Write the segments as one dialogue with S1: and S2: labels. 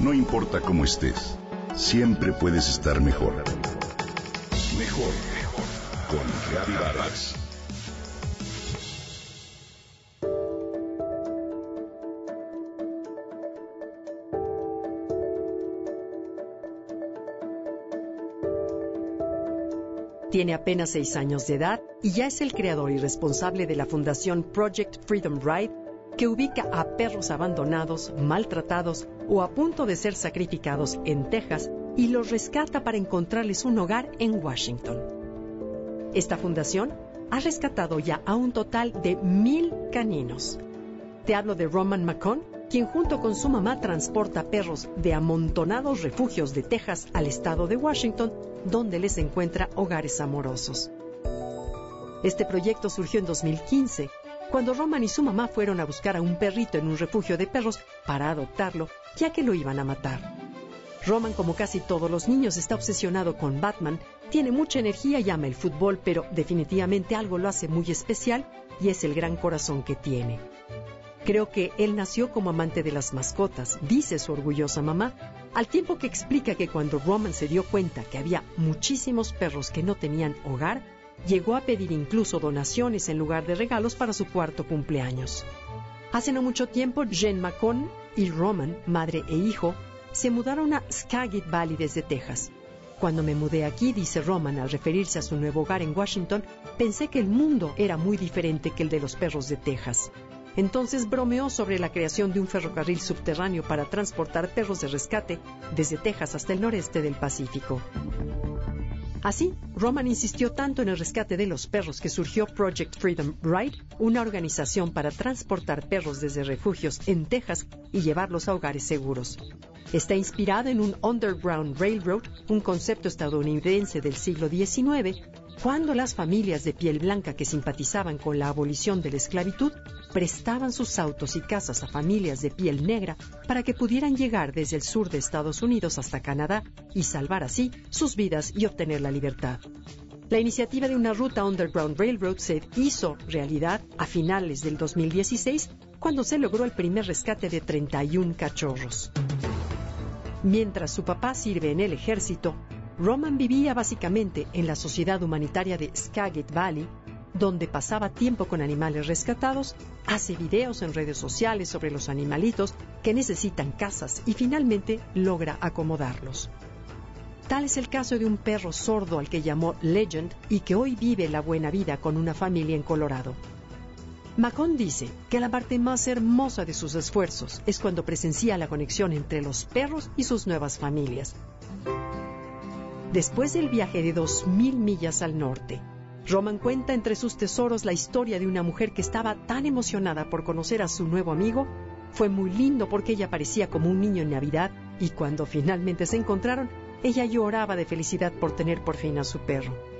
S1: No importa cómo estés, siempre puedes estar mejor. Mejor, mejor. Con Reavivadas.
S2: Tiene apenas seis años de edad y ya es el creador y responsable de la fundación Project Freedom Ride, que ubica a perros abandonados, maltratados o a punto de ser sacrificados en Texas y los rescata para encontrarles un hogar en Washington. Esta fundación ha rescatado ya a un total de mil caninos. Te hablo de Roman McCone, quien junto con su mamá transporta perros de amontonados refugios de Texas al estado de Washington, donde les encuentra hogares amorosos. Este proyecto surgió en 2015, cuando Roman y su mamá fueron a buscar a un perrito en un refugio de perros para adoptarlo, ya que lo iban a matar. Roman, como casi todos los niños, está obsesionado con Batman, tiene mucha energía y ama el fútbol, pero definitivamente algo lo hace muy especial y es el gran corazón que tiene. Creo que él nació como amante de las mascotas, dice su orgullosa mamá, al tiempo que explica que cuando Roman se dio cuenta que había muchísimos perros que no tenían hogar, llegó a pedir incluso donaciones en lugar de regalos para su cuarto cumpleaños. Hace no mucho tiempo, Jen McCone y Roman, madre e hijo, se mudaron a Skagit Valley desde Texas. Cuando me mudé aquí, dice Roman al referirse a su nuevo hogar en Washington, pensé que el mundo era muy diferente que el de los perros de Texas. Entonces bromeó sobre la creación de un ferrocarril subterráneo para transportar perros de rescate desde Texas hasta el noreste del Pacífico. Así, Roman insistió tanto en el rescate de los perros que surgió Project Freedom Ride, una organización para transportar perros desde refugios en Texas y llevarlos a hogares seguros. Está inspirada en un Underground Railroad, un concepto estadounidense del siglo XIX, cuando las familias de piel blanca que simpatizaban con la abolición de la esclavitud prestaban sus autos y casas a familias de piel negra para que pudieran llegar desde el sur de Estados Unidos hasta Canadá y salvar así sus vidas y obtener la libertad. La iniciativa de una ruta Underground Railroad se hizo realidad a finales del 2016 cuando se logró el primer rescate de 31 cachorros. Mientras su papá sirve en el ejército, Roman vivía básicamente en la sociedad humanitaria de Skagit Valley, donde pasaba tiempo con animales rescatados, hace videos en redes sociales sobre los animalitos que necesitan casas y finalmente logra acomodarlos. Tal es el caso de un perro sordo al que llamó Legend y que hoy vive la buena vida con una familia en Colorado. Macon dice que la parte más hermosa de sus esfuerzos es cuando presencia la conexión entre los perros y sus nuevas familias. Después del viaje de 2.000 millas al norte, Roman cuenta entre sus tesoros la historia de una mujer que estaba tan emocionada por conocer a su nuevo amigo. Fue muy lindo porque ella parecía como un niño en Navidad y cuando finalmente se encontraron, ella lloraba de felicidad por tener por fin a su perro.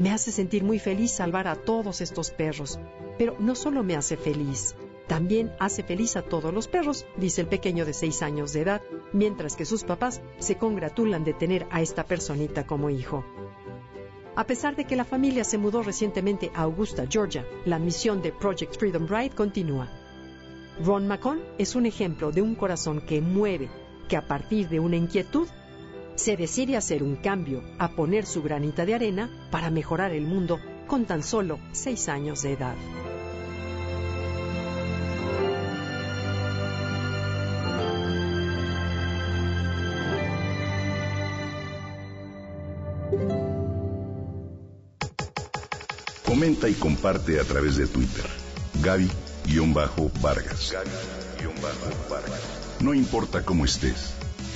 S2: Me hace sentir muy feliz salvar a todos estos perros, pero no solo me hace feliz, también hace feliz a todos los perros, dice el pequeño de seis años de edad, mientras que sus papás se congratulan de tener a esta personita como hijo. A pesar de que la familia se mudó recientemente a Augusta, Georgia, la misión de Project Freedom Ride continúa. Ron McCon es un ejemplo de un corazón que mueve, que a partir de una inquietud se decide hacer un cambio, a poner su granita de arena para mejorar el mundo con tan solo seis años de edad.
S1: Comenta y comparte a través de Twitter. Gaby-Vargas. No importa cómo estés,